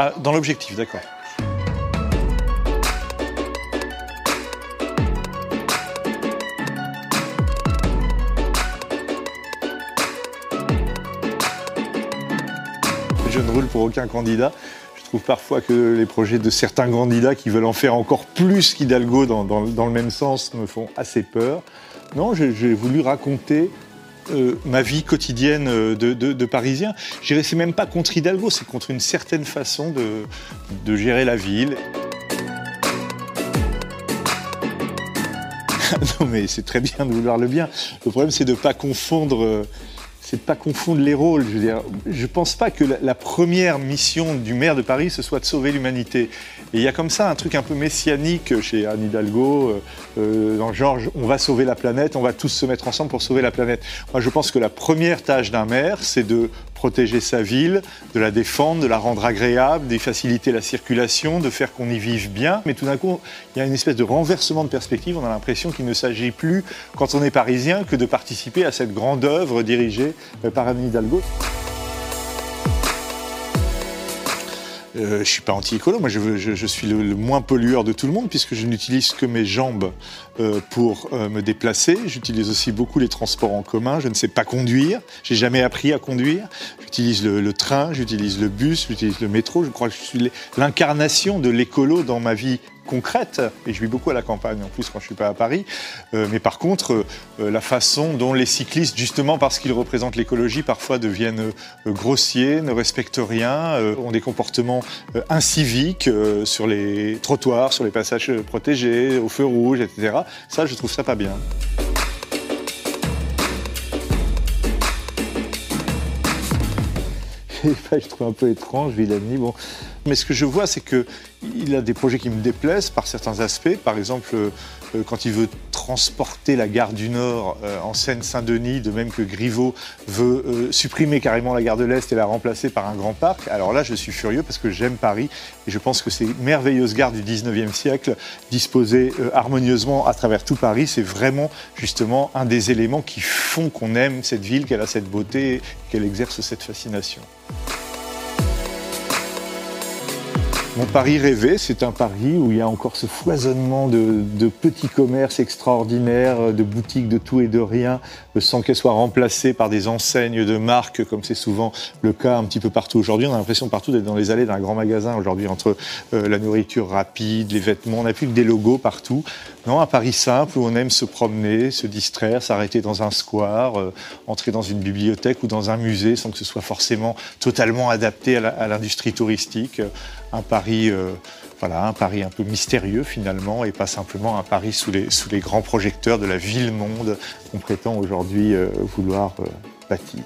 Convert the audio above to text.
Ah, dans l'objectif, d'accord. Je ne roule pour aucun candidat. Je trouve parfois que les projets de certains candidats qui veulent en faire encore plus qu'Hidalgo dans, le même sens me font assez peur. Non, j'ai voulu raconter euh, ma vie quotidienne de, de, Parisien. Je dirais c'est même pas contre Hidalgo, c'est contre une certaine façon de, de gérer la ville. non mais c'est très bien de vouloir le bien. Le problème c'est de ne pas confondre... C'est de pas confondre les rôles. Je veux dire, je pense pas que la, première mission du maire de Paris ce soit de sauver l'humanité. Et il y a comme ça un truc un peu messianique chez Anne Hidalgo, euh, euh dans Georges, on va sauver la planète, on va tous se mettre ensemble pour sauver la planète. Moi, je pense que la première tâche d'un maire, c'est de protéger sa ville, de la défendre, de la rendre agréable, de faciliter la circulation, de faire qu'on y vive bien. Mais tout d'un coup, il y a une espèce de renversement de perspective. On a l'impression qu'il ne s'agit plus, quand on est parisien, que de participer à cette grande œuvre dirigée par Anne Hidalgo. Euh, je ne suis pas anti-écolo, moi je, suis le, le, moins pollueur de tout le monde puisque je n'utilise que mes jambes euh, pour euh, me déplacer. J'utilise aussi beaucoup les transports en commun. Je ne sais pas conduire, j'ai jamais appris à conduire. J'utilise le, le, train, j'utilise le bus, j'utilise le métro. Je crois que je suis l'incarnation de l'écolo dans ma vie concrète, et je vis beaucoup à la campagne en plus quand je suis pas à Paris, euh, mais par contre, euh, la façon dont les cyclistes, justement parce qu'ils représentent l'écologie, parfois deviennent euh, grossiers, ne respectent rien, ont des comportements inciviques sur les trottoirs, sur les passages protégés, au feu rouge, etc. Ça, je trouve ça pas bien. je trouve un peu étrange, Villani. Mais ce que je vois, c'est qu'il a des projets qui me déplaisent par certains aspects. Par exemple, euh, quand il veut transporter la gare du Nord euh, en Seine-Saint-Denis, de même que Griveaux veut euh, supprimer carrément la gare de l'Est et la remplacer par un grand parc. Alors là, je suis furieux parce que j'aime Paris et je pense que ces merveilleuses gares du 19e siècle, disposées euh, harmonieusement à travers tout Paris, c'est vraiment justement un des éléments qui font qu'on aime cette ville, qu'elle a cette beauté, qu'elle exerce cette fascination. Mon Paris rêvé, c'est un Paris où il y a encore ce foisonnement de, petits commerces extraordinaires, de boutiques de tout et de rien, sans qu'elles soient remplacées par des enseignes de marques, comme c'est souvent le cas un petit peu partout aujourd'hui. On a l'impression partout d'être dans les allées d'un grand magasin aujourd'hui, entre euh, la nourriture rapide, les vêtements, on n'a plus que des logos partout. Non, un Paris simple où on aime se promener, se distraire, s'arrêter dans un square, euh, entrer dans une bibliothèque ou dans un musée sans que ce soit forcément totalement adapté à l'industrie touristique. Un Paris, euh, voilà, un Paris un peu mystérieux finalement et pas simplement un les, sous les grands projecteurs de la ville-monde qu'on prétend aujourd'hui euh, vouloir euh, bâtir.